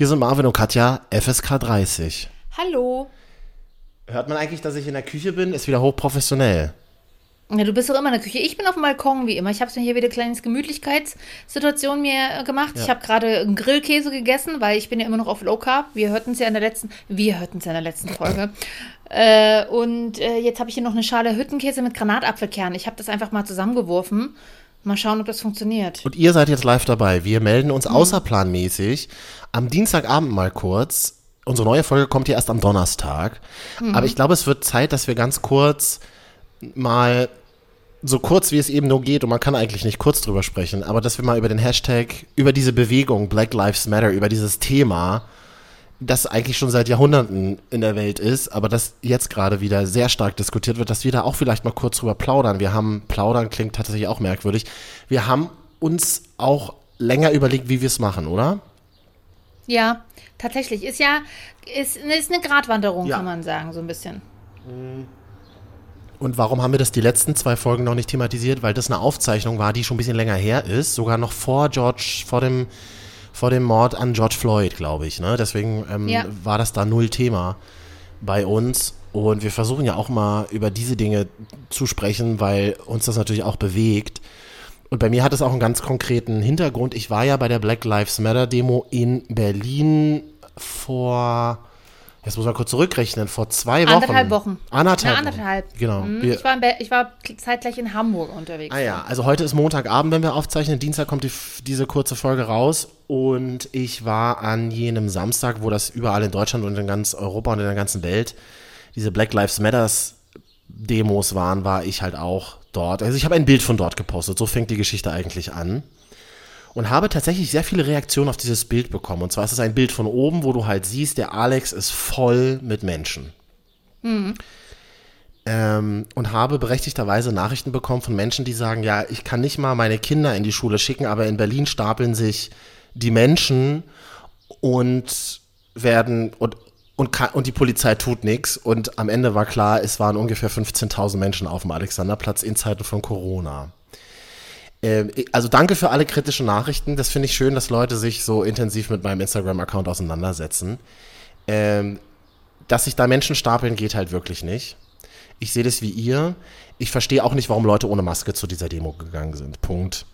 Hier sind Marvin und Katja, FSK 30. Hallo. Hört man eigentlich, dass ich in der Küche bin? Ist wieder hochprofessionell. Ja, du bist doch immer in der Küche. Ich bin auf dem Balkon wie immer. Ich habe mir hier wieder eine kleine Gemütlichkeitssituation mir äh, gemacht. Ja. Ich habe gerade einen Grillkäse gegessen, weil ich bin ja immer noch auf Low Carb. Wir hörten es ja in der letzten, wir hörten es ja in der letzten Folge. äh, und äh, jetzt habe ich hier noch eine Schale Hüttenkäse mit Granatapfelkern. Ich habe das einfach mal zusammengeworfen. Mal schauen, ob das funktioniert. Und ihr seid jetzt live dabei. Wir melden uns außerplanmäßig am Dienstagabend mal kurz. Unsere neue Folge kommt ja erst am Donnerstag. Aber ich glaube, es wird Zeit, dass wir ganz kurz mal so kurz wie es eben nur geht, und man kann eigentlich nicht kurz drüber sprechen, aber dass wir mal über den Hashtag, über diese Bewegung Black Lives Matter, über dieses Thema, das eigentlich schon seit Jahrhunderten in der Welt ist, aber das jetzt gerade wieder sehr stark diskutiert wird, dass wir da auch vielleicht mal kurz drüber plaudern. Wir haben, plaudern klingt tatsächlich auch merkwürdig, wir haben uns auch länger überlegt, wie wir es machen, oder? Ja, tatsächlich. Ist ja, ist, ist eine Gratwanderung, Ja. kann man sagen, so ein bisschen. Und warum haben wir das die letzten zwei Folgen noch nicht thematisiert? Weil das eine Aufzeichnung war, die schon ein bisschen länger her ist, sogar noch vor George, vor dem, vor dem Mord an George Floyd, glaube ich. Ne? Deswegen ähm, Ja. war das da null Thema bei uns. Und wir versuchen ja auch mal über diese Dinge zu sprechen, weil uns das natürlich auch bewegt. Und bei mir hat es auch einen ganz konkreten Hintergrund. Ich war ja bei der Black Lives Matter Demo in Berlin vor, jetzt muss man kurz zurückrechnen, vor zwei Wochen. Anderthalb Wochen. Anderthalb. Na, anderthalb. Genau. Mhm. Ich war, ich war zeitgleich in Hamburg unterwegs. ah ja, also heute ist Montagabend, wenn wir aufzeichnen. Dienstag kommt die, diese kurze Folge raus. Und ich war an jenem Samstag, wo das überall in Deutschland und in ganz Europa und in der ganzen Welt diese Black Lives Matters Demos waren, war ich halt auch dort. Also ich habe ein Bild von dort gepostet. So fängt die Geschichte eigentlich an. Und habe tatsächlich sehr viele Reaktionen auf dieses Bild bekommen. Und zwar ist es ein Bild von oben, wo du halt siehst, der Alex ist voll mit Menschen. Ähm, und habe berechtigterweise Nachrichten bekommen von Menschen, die sagen, ja, ich kann nicht mal meine Kinder in die Schule schicken, aber in Berlin stapeln sich die Menschen und werden und und, und die Polizei tut nichts. Und am Ende war klar, es waren ungefähr 15.000 Menschen auf dem Alexanderplatz in Zeiten von Corona. Ähm, also danke für alle kritischen Nachrichten. Das finde ich schön, dass Leute sich so intensiv mit meinem Instagram-Account auseinandersetzen. Ähm, dass sich da Menschen stapeln, geht halt wirklich nicht. Ich sehe das wie ihr. Ich verstehe auch nicht, warum Leute ohne Maske zu dieser Demo gegangen sind. Punkt.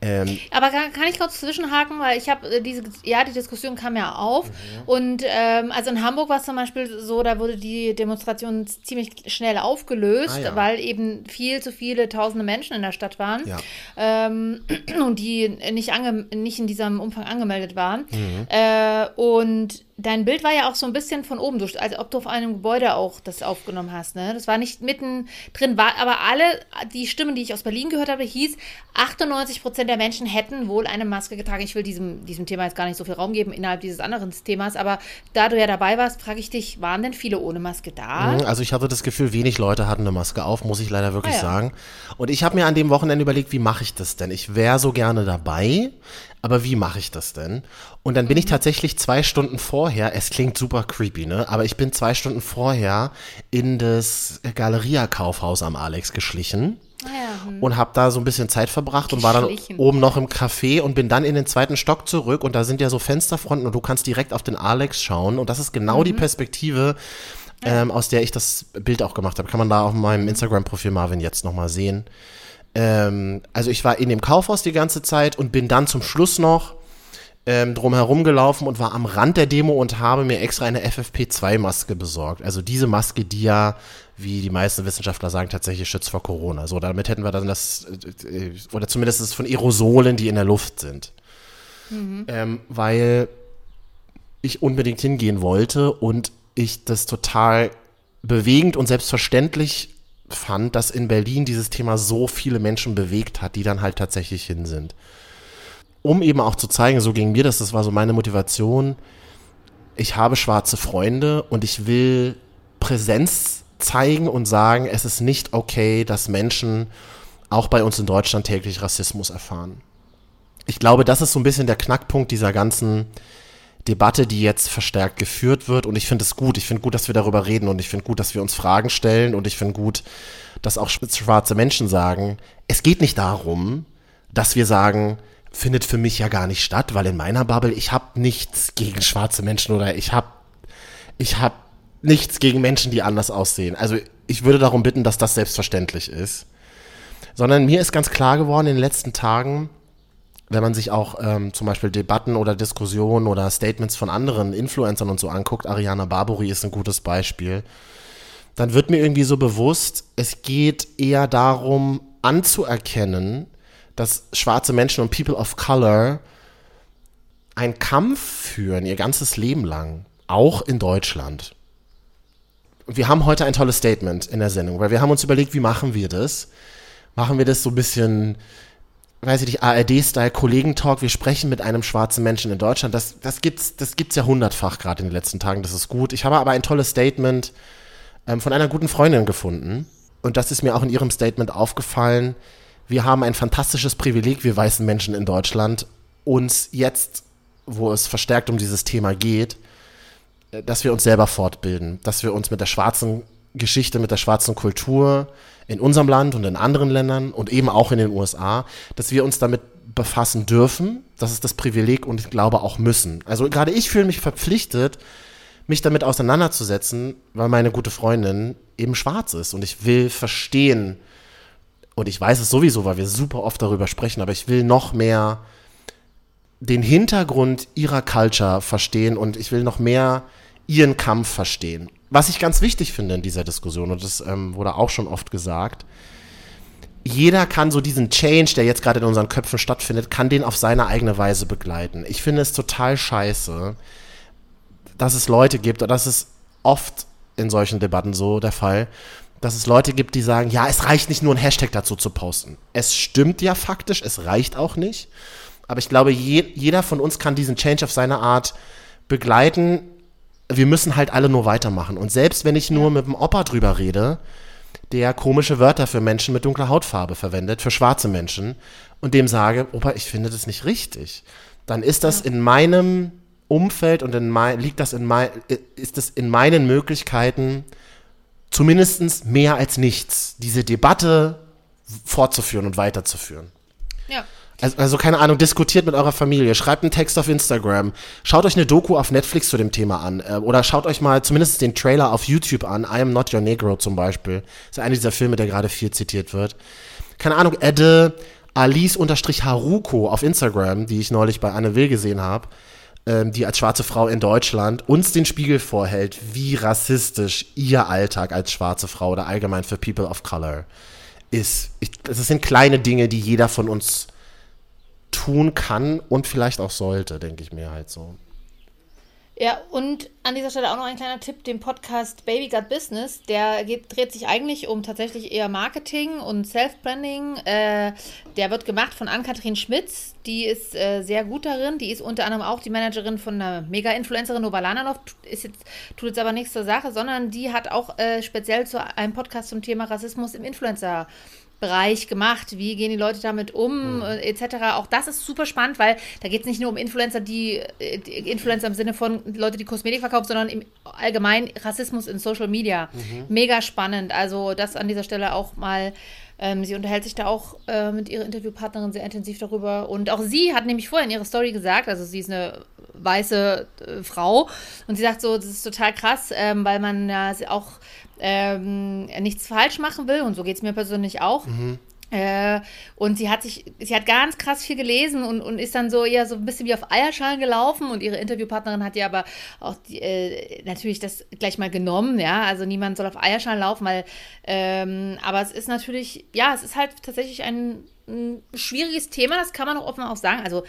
Ähm, Aber kann, kann ich kurz zwischenhaken, weil ich habe äh, diese, ja, die Diskussion kam ja auf. Und ähm, also in Hamburg war es zum Beispiel so, da wurde die Demonstration ziemlich schnell aufgelöst, Ah, ja. weil eben viel zu viele tausende Menschen in der Stadt waren. Ja. Ähm, und die nicht, ange nicht in diesem Umfang angemeldet waren. Mhm. Äh, und dein Bild war ja auch so ein bisschen von oben durch, als ob du auf einem Gebäude auch das aufgenommen hast. Ne? Das war nicht mitten drin, war aber alle, die Stimmen, die ich aus Berlin gehört habe, hieß, 98 Prozent der Menschen hätten wohl eine Maske getragen. Ich will diesem, diesem Thema jetzt gar nicht so viel Raum geben innerhalb dieses anderen Themas, aber da du ja dabei warst, frage ich dich, waren denn viele ohne Maske da? Also ich hatte das Gefühl, wenig Leute hatten eine Maske auf, muss ich leider wirklich Ah ja. sagen. Und ich habe mir an dem Wochenende überlegt, wie mache ich das denn? Ich wäre so gerne dabei, aber wie mache ich das denn? Und dann bin ich tatsächlich zwei Stunden vorher, es klingt super creepy, ne? Aber ich bin zwei Stunden vorher in das Galeria-Kaufhaus am Alex geschlichen Ah ja, hm. und habe da so ein bisschen Zeit verbracht und war dann oben noch im Café und bin dann in den zweiten Stock zurück und da sind ja so Fensterfronten und du kannst direkt auf den Alex schauen und das ist genau die Perspektive, ähm, aus der ich das Bild auch gemacht habe. Kann man da auf meinem Instagram-Profil Marvin jetzt nochmal sehen. Ähm, also ich war in dem Kaufhaus die ganze Zeit und bin dann zum Schluss noch ähm, drumherum gelaufen und war am Rand der Demo und habe mir extra eine FFP2-Maske besorgt. Also diese Maske, die ja, wie die meisten Wissenschaftler sagen, tatsächlich schützt vor Corona. So, damit hätten wir dann das, äh, oder zumindest ist es von Aerosolen, die in der Luft sind. Ähm, weil ich unbedingt hingehen wollte und ich das total bewegend und selbstverständlich fand, dass in Berlin dieses Thema so viele Menschen bewegt hat, die dann halt tatsächlich hin sind. Um eben auch zu zeigen, so ging mir das, das war so meine Motivation, ich habe schwarze Freunde und ich will Präsenz zeigen und sagen, es ist nicht okay, dass Menschen auch bei uns in Deutschland täglich Rassismus erfahren. Ich glaube, das ist so ein bisschen der Knackpunkt dieser ganzen Debatte, die jetzt verstärkt geführt wird. Und ich finde es gut. Ich finde gut, dass wir darüber reden und ich finde gut, dass wir uns Fragen stellen und ich finde gut, dass auch schwarze Menschen sagen, es geht nicht darum, dass wir sagen, findet für mich ja gar nicht statt, weil in meiner Bubble, ich habe nichts gegen schwarze Menschen oder ich habe ich hab nichts gegen Menschen, die anders aussehen. Also ich würde darum bitten, dass das selbstverständlich ist. Sondern mir ist ganz klar geworden in den letzten Tagen, wenn man sich auch ähm, zum Beispiel Debatten oder Diskussionen oder Statements von anderen Influencern und so anguckt, Ariana Barbori ist ein gutes Beispiel, dann wird mir irgendwie so bewusst, es geht eher darum, anzuerkennen, dass schwarze Menschen und People of Color einen Kampf führen, ihr ganzes Leben lang, auch in Deutschland. Wir haben heute ein tolles Statement in der Sendung, weil wir haben uns überlegt, wie machen wir das? Machen wir das so ein bisschen weiß ich nicht, ARD-Style Kollegentalk, wir sprechen mit einem schwarzen Menschen in Deutschland. Das, das gibt's, das gibt's ja hundertfach gerade in den letzten Tagen, das ist gut. Ich habe aber ein tolles Statement ähm, von einer guten Freundin gefunden. Und das ist mir auch in ihrem Statement aufgefallen. Wir haben ein fantastisches Privileg, wir weißen Menschen in Deutschland, uns jetzt, wo es verstärkt um dieses Thema geht, äh, dass wir uns selber fortbilden, dass wir uns mit der schwarzen Geschichte, mit der schwarzen Kultur, in unserem Land und in anderen Ländern und eben auch in den USA, dass wir uns damit befassen dürfen. Das ist das Privileg und ich glaube auch müssen. Also gerade ich fühle mich verpflichtet, mich damit auseinanderzusetzen, weil meine gute Freundin eben schwarz ist und ich will verstehen, und ich weiß es sowieso, weil wir super oft darüber sprechen, aber ich will noch mehr den Hintergrund ihrer Culture verstehen und ich will noch mehr ihren Kampf verstehen was ich ganz wichtig finde in dieser Diskussion, und das ähm, wurde auch schon oft gesagt, jeder kann so diesen Change, der jetzt gerade in unseren Köpfen stattfindet, kann den auf seine eigene Weise begleiten. Ich finde es total scheiße, dass es Leute gibt, und das ist oft in solchen Debatten so der Fall, dass es Leute gibt, die sagen, ja, es reicht nicht nur ein Hashtag dazu zu posten. Es stimmt ja faktisch, es reicht auch nicht. Aber ich glaube, je, jeder von uns kann diesen Change auf seine Art begleiten, wir müssen halt alle nur weitermachen. Und selbst wenn ich nur mit dem Opa drüber rede, der komische Wörter für Menschen mit dunkler Hautfarbe verwendet, für schwarze Menschen, und dem sage, Opa, ich finde das nicht richtig, dann ist das in meinem Umfeld und in mein, liegt das in mein, ist das in meinen Möglichkeiten zumindest mehr als nichts, diese Debatte fortzuführen und weiterzuführen. Ja. Also, also, keine Ahnung, diskutiert mit eurer Familie, schreibt einen Text auf Instagram, schaut euch eine Doku auf Netflix zu dem Thema an äh, oder schaut euch mal zumindest den Trailer auf YouTube an, I Am Not Your Negro zum Beispiel. Das ist einer dieser Filme, der gerade viel zitiert wird. Keine Ahnung, Edde Alice-Haruko auf Instagram, die ich neulich bei Anne Will gesehen habe, ähm, die als schwarze Frau in Deutschland uns den Spiegel vorhält, wie rassistisch ihr Alltag als schwarze Frau oder allgemein für People of Color ist. Ich, das sind kleine Dinge, die jeder von uns tun kann und vielleicht auch sollte, denke ich mir halt so. Ja, und an dieser Stelle auch noch ein kleiner Tipp, den Podcast Baby Got Business, der geht, dreht sich eigentlich um tatsächlich eher Marketing und Self-Branding. Äh, der wird gemacht von Ann-Kathrin Schmitz, die ist äh, sehr gut darin, die ist unter anderem auch die Managerin von einer Mega-Influencerin Novalanov, ist jetzt, tut jetzt aber nichts zur Sache, sondern die hat auch äh, speziell zu einem Podcast zum Thema Rassismus im Influencer Bereich gemacht, wie gehen die Leute damit um, mhm. Äh, etc. Auch das ist super spannend, weil da geht es nicht nur um Influencer, die, äh, die, Influencer im Sinne von Leute, die Kosmetik verkaufen, sondern im allgemein Rassismus in Social Media. Mhm. Mega spannend. Also das an dieser Stelle auch mal. Ähm, sie unterhält sich da auch äh, mit ihrer Interviewpartnerin sehr intensiv darüber. Und auch sie hat nämlich vorher in ihrer Story gesagt, also sie ist eine weiße äh, Frau und sie sagt so, das ist total krass, ähm, weil man ja auch ähm, nichts falsch machen will und so geht es mir persönlich auch. Mhm. Äh, und sie hat sich, sie hat ganz krass viel gelesen und, und ist dann so eher so ein bisschen wie auf Eierschalen gelaufen. Und ihre Interviewpartnerin hat ja aber auch die, äh, natürlich das gleich mal genommen, ja, also niemand soll auf Eierschalen laufen, weil, ähm, aber es ist natürlich, ja, es ist halt tatsächlich ein, ein schwieriges Thema, das kann man auch offen auch sagen, also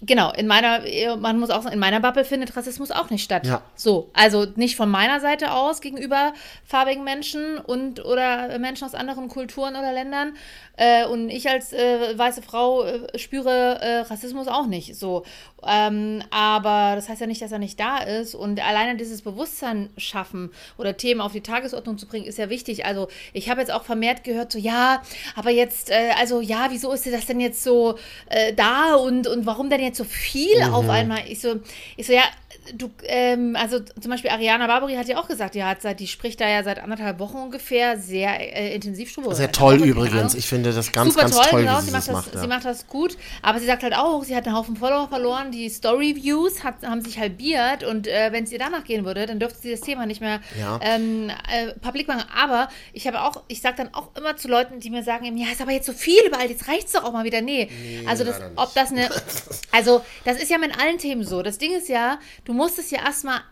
Genau, in meiner, man muss auch sagen, in meiner Bubble findet Rassismus auch nicht statt. Ja. So, also nicht von meiner Seite aus gegenüber farbigen Menschen und oder Menschen aus anderen Kulturen oder Ländern. Äh, und ich als äh, weiße Frau äh, spüre äh, Rassismus auch nicht. So, ähm, aber das heißt ja nicht, dass er nicht da ist. Und alleine dieses Bewusstsein schaffen oder Themen auf die Tagesordnung zu bringen, ist ja wichtig. Also ich habe jetzt auch vermehrt gehört, so ja, aber jetzt, äh, also ja, wieso ist das denn jetzt so äh, da und, und warum denn jetzt so viel mhm. auf einmal? Ich so, ich so, ja, du, ähm, also zum Beispiel Ariana Barbary hat ja auch gesagt, die hat seit, die spricht da ja seit anderthalb Wochen ungefähr sehr äh, intensiv schon. Sehr toll übrigens. Ich finde das ganz, Super ganz toll, toll genau. sie, macht das, macht. Ja. Sie macht das gut, aber sie sagt halt auch, sie hat einen Haufen Follower verloren, die Story-Views haben sich halbiert und äh, wenn es ihr danach gehen würde, dann dürfte sie das Thema nicht mehr ja. ähm, äh, publik machen. Aber ich habe auch, ich sage dann auch immer zu Leuten, die mir sagen, ja, ist aber jetzt so viel überall, jetzt reicht es doch auch mal wieder. Nee, nee also das, ob das eine, also das ist ja mit allen Themen so. Das Ding ist ja, du musst es ja erstmal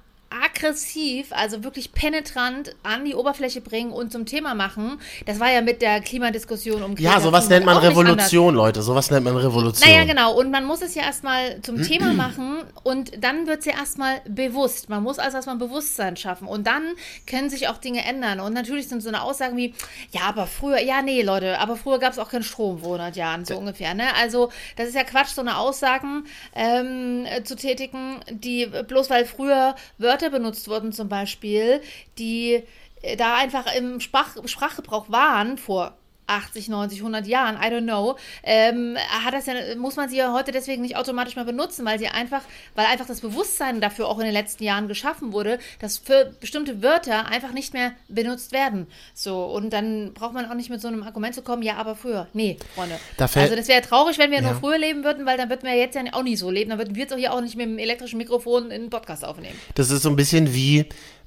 aggressiv, also wirklich penetrant an die Oberfläche bringen und zum Thema machen. Das war ja mit der Klimadiskussion um Greta Ja, sowas nennt man Revolution, Leute. Sowas nennt man Revolution. Naja, genau. Und man muss es ja erstmal zum Thema machen und dann wird es ja erstmal bewusst. Man muss also erstmal Bewusstsein schaffen und dann können sich auch Dinge ändern. Und natürlich sind so eine Aussagen wie, ja, aber früher, ja, nee, Leute, aber früher gab es auch keinen Strom vor 100 Jahren, so ja. ungefähr. Ne? Also, das ist ja Quatsch, so eine Aussagen ähm, zu tätigen, die bloß weil früher Wörter Wörter benutzt wurden, zum Beispiel, die äh, da einfach im Sprach Sprachgebrauch waren vor 80, 90, 100 Jahren, I don't know, ähm, hat das ja, muss man sie ja heute deswegen nicht automatisch mehr benutzen, weil sie einfach, weil einfach das Bewusstsein dafür auch in den letzten Jahren geschaffen wurde, dass für bestimmte Wörter einfach nicht mehr benutzt werden. So, und dann braucht man auch nicht mit so einem Argument zu kommen, ja, aber früher. Nee, Freunde. Dafür, also das wäre traurig, wenn wir ja. nur früher leben würden, weil dann würden wir jetzt ja auch nicht so leben. Dann würden wir jetzt auch hier auch nicht mit dem elektrischen Mikrofon in einen Podcast aufnehmen. Das ist so ein bisschen wie,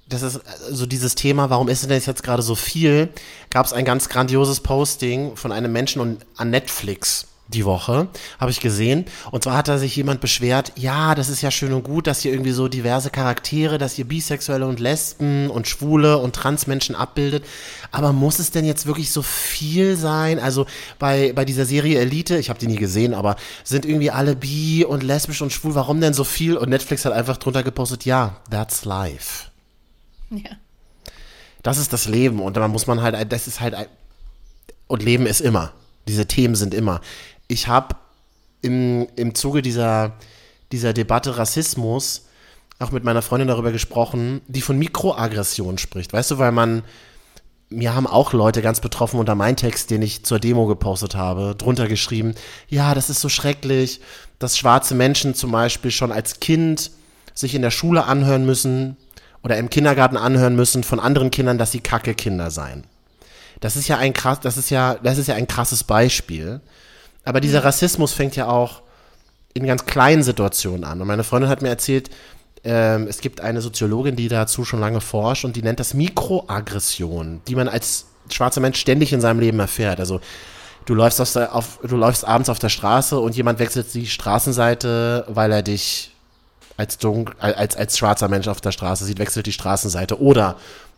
das ist so dieses Thema, warum ist denn das jetzt gerade so viel? Gab es ein ganz grandioses Posting von einem Menschen und, an Netflix die Woche, habe ich gesehen. Und zwar hat da sich jemand beschwert, ja, das ist ja schön und gut, dass ihr irgendwie so diverse Charaktere, dass ihr Bisexuelle und Lesben und Schwule und Transmenschen abbildet. Aber muss es denn jetzt wirklich so viel sein? Also bei, bei dieser Serie Elite, ich habe die nie gesehen, aber sind irgendwie alle bi und lesbisch und schwul, warum denn so viel? Und Netflix hat einfach drunter gepostet, ja, that's life. Ja. Das ist das Leben und da muss man halt, das ist halt, und Leben ist immer. Diese Themen sind immer. Ich habe im, im Zuge dieser, dieser Debatte Rassismus auch mit meiner Freundin darüber gesprochen, die von Mikroaggression spricht. Weißt du, weil man, mir haben auch Leute ganz betroffen unter meinen Text, den ich zur Demo gepostet habe, drunter geschrieben, ja, das ist so schrecklich, dass schwarze Menschen zum Beispiel schon als Kind sich in der Schule anhören müssen, oder im Kindergarten anhören müssen von anderen Kindern, dass sie kacke Kinder seien. Das ist ja ein krass, das ist ja, das ist ja ein krasses Beispiel. Aber dieser Rassismus fängt ja auch in ganz kleinen Situationen an. Und meine Freundin hat mir erzählt, ähm, es gibt eine Soziologin, die dazu schon lange forscht und die nennt das Mikroaggression, die man als schwarzer Mensch ständig in seinem Leben erfährt. Also du läufst, auf du läufst abends auf der Straße und jemand wechselt die Straßenseite, weil er dich als, dunkel, als, als schwarzer Mensch auf der Straße sieht, wechselt die Straßenseite. Oder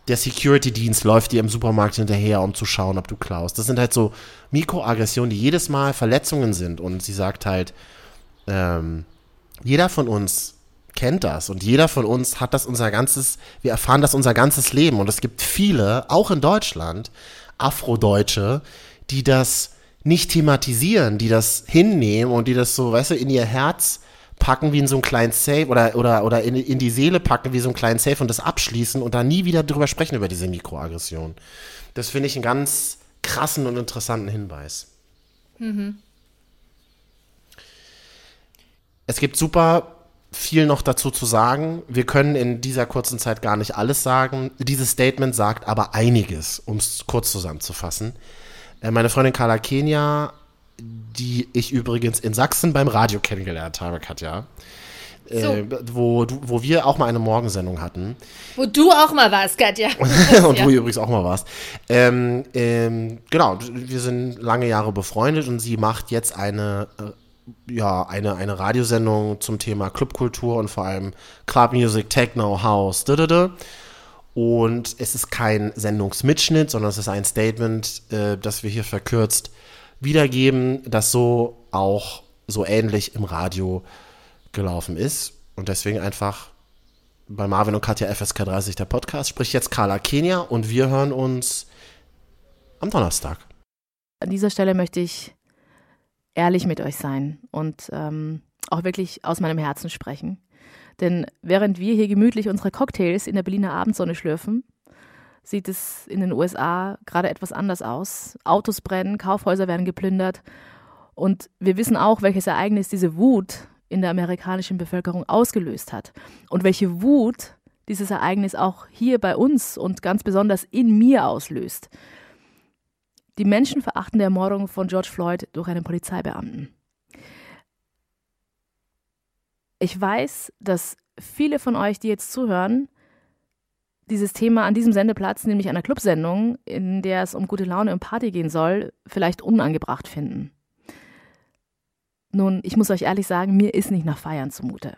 der Security-Dienst läuft dir im Supermarkt hinterher, um zu schauen, ob du klaust. Das sind halt so Mikroaggressionen, die jedes Mal Verletzungen sind. Und sie sagt halt, ähm, jeder von uns kennt das und jeder von uns hat das unser ganzes, wir erfahren das unser ganzes Leben. Und es gibt viele, auch in Deutschland, Afrodeutsche, die das nicht thematisieren, die das hinnehmen und die das so, weißt du, in ihr Herz packen wie in so einen kleinen Safe oder, oder, oder in, in die Seele packen wie so einen kleinen Safe und das abschließen und da nie wieder drüber sprechen über diese Mikroaggression. Das finde ich einen ganz krassen und interessanten Hinweis. Mhm. Es gibt super viel noch dazu zu sagen. Wir können in dieser kurzen Zeit gar nicht alles sagen. Dieses Statement sagt aber einiges, um es kurz zusammenzufassen. Äh, meine Freundin Carla Kenia die ich übrigens in Sachsen beim Radio kennengelernt habe, Katja. So. Äh, wo, wo wir auch mal eine Morgensendung hatten. Wo du auch mal warst, Katja. und ja. du übrigens auch mal warst. Ähm, ähm, genau, wir sind lange Jahre befreundet und sie macht jetzt eine, äh, ja, eine, eine Radiosendung zum Thema Clubkultur und vor allem Club Music, Techno, House, da, da, da. Und es ist kein Sendungsmitschnitt, sondern es ist ein Statement, äh, das wir hier verkürzt wiedergeben, das so auch so ähnlich im Radio gelaufen ist. Und deswegen einfach bei Marvin und Katja FSK 30 der Podcast. Spricht jetzt Carla Kenia und wir hören uns am Donnerstag. An dieser Stelle möchte ich ehrlich mit euch sein und ähm, auch wirklich aus meinem Herzen sprechen. Denn während wir hier gemütlich unsere Cocktails in der Berliner Abendsonne schlürfen, sieht es in den USA gerade etwas anders aus. Autos brennen, Kaufhäuser werden geplündert. Und wir wissen auch, welches Ereignis diese Wut in der amerikanischen Bevölkerung ausgelöst hat und welche Wut dieses Ereignis auch hier bei uns und ganz besonders in mir auslöst. Die menschenverachtende Ermordung von George Floyd durch einen Polizeibeamten. Ich weiß, dass viele von euch, die jetzt zuhören, dieses Thema an diesem Sendeplatz, nämlich einer Clubsendung, in der es um gute Laune und Party gehen soll, vielleicht unangebracht finden. Nun, ich muss euch ehrlich sagen, mir ist nicht nach Feiern zumute.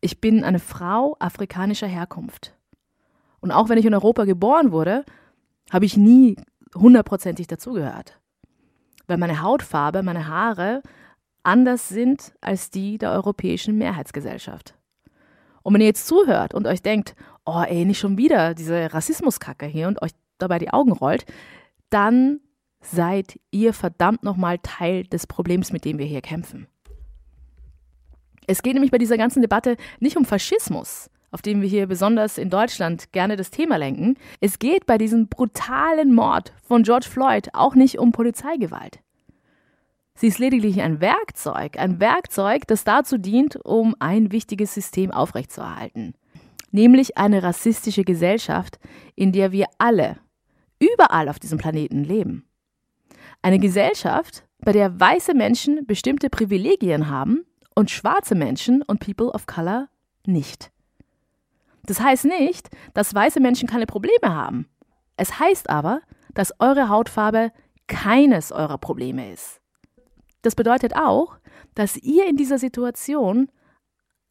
Ich bin eine Frau afrikanischer Herkunft. Und auch wenn ich in Europa geboren wurde, habe ich nie hundertprozentig dazugehört. Weil meine Hautfarbe, meine Haare anders sind als die der europäischen Mehrheitsgesellschaft. Und wenn ihr jetzt zuhört und euch denkt, oh ey, nicht schon wieder diese Rassismuskacke hier und euch dabei die Augen rollt, dann seid ihr verdammt nochmal Teil des Problems, mit dem wir hier kämpfen. Es geht nämlich bei dieser ganzen Debatte nicht um Faschismus, auf dem wir hier besonders in Deutschland gerne das Thema lenken. Es geht bei diesem brutalen Mord von George Floyd auch nicht um Polizeigewalt. Sie ist lediglich ein Werkzeug, ein Werkzeug, das dazu dient, um ein wichtiges System aufrechtzuerhalten. Nämlich eine rassistische Gesellschaft, in der wir alle, überall auf diesem Planeten leben. Eine Gesellschaft, bei der weiße Menschen bestimmte Privilegien haben und schwarze Menschen und People of Color nicht. Das heißt nicht, dass weiße Menschen keine Probleme haben. Es heißt aber, dass eure Hautfarbe keines eurer Probleme ist. Das bedeutet auch, dass ihr in dieser Situation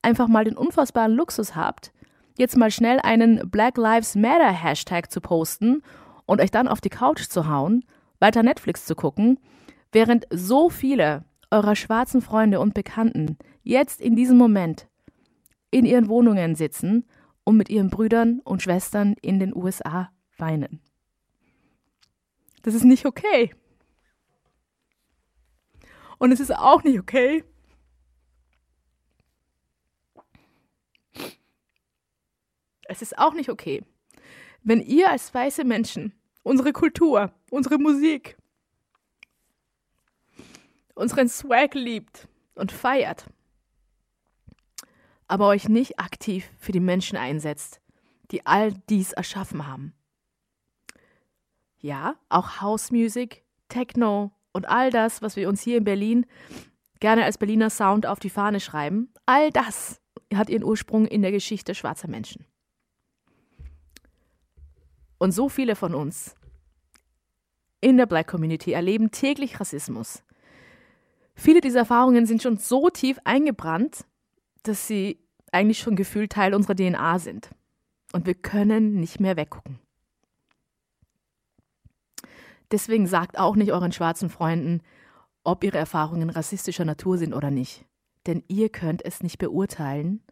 einfach mal den unfassbaren Luxus habt, jetzt mal schnell einen Black Lives Matter Hashtag zu posten und euch dann auf die Couch zu hauen, weiter Netflix zu gucken, während so viele eurer schwarzen Freunde und Bekannten jetzt in diesem Moment in ihren Wohnungen sitzen und mit ihren Brüdern und Schwestern in den USA weinen. Das ist nicht okay. Und es ist auch nicht okay. Es ist auch nicht okay, wenn ihr als weiße Menschen unsere Kultur, unsere Musik, unseren Swag liebt und feiert, aber euch nicht aktiv für die Menschen einsetzt, die all dies erschaffen haben. Ja, auch House Music, Techno, und all das, was wir uns hier in Berlin gerne als Berliner Sound auf die Fahne schreiben, all das hat ihren Ursprung in der Geschichte schwarzer Menschen. Und so viele von uns in der Black Community erleben täglich Rassismus. Viele dieser Erfahrungen sind schon so tief eingebrannt, dass sie eigentlich schon gefühlt Teil unserer DNA sind. Und wir können nicht mehr weggucken. Deswegen sagt auch nicht euren schwarzen Freunden, ob ihre Erfahrungen rassistischer Natur sind oder nicht. Denn ihr könnt es nicht beurteilen,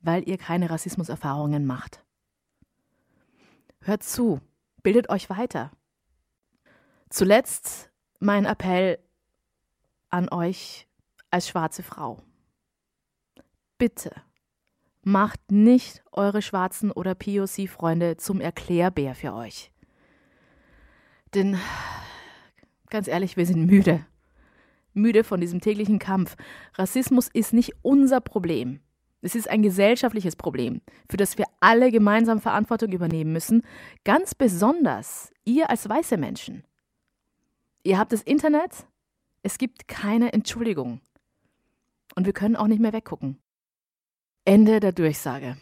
weil ihr keine Rassismuserfahrungen macht. Hört zu, bildet euch weiter. Zuletzt mein Appell an euch als schwarze Frau. Bitte macht nicht eure schwarzen oder POC-Freunde zum Erklärbär für euch. Denn ganz ehrlich, wir sind müde. Müde von diesem täglichen Kampf. Rassismus ist nicht unser Problem. Es ist ein gesellschaftliches Problem, für das wir alle gemeinsam Verantwortung übernehmen müssen, ganz besonders ihr als weiße Menschen. Ihr habt das Internet, es gibt keine Entschuldigung. Und wir können auch nicht mehr weggucken. Ende der Durchsage.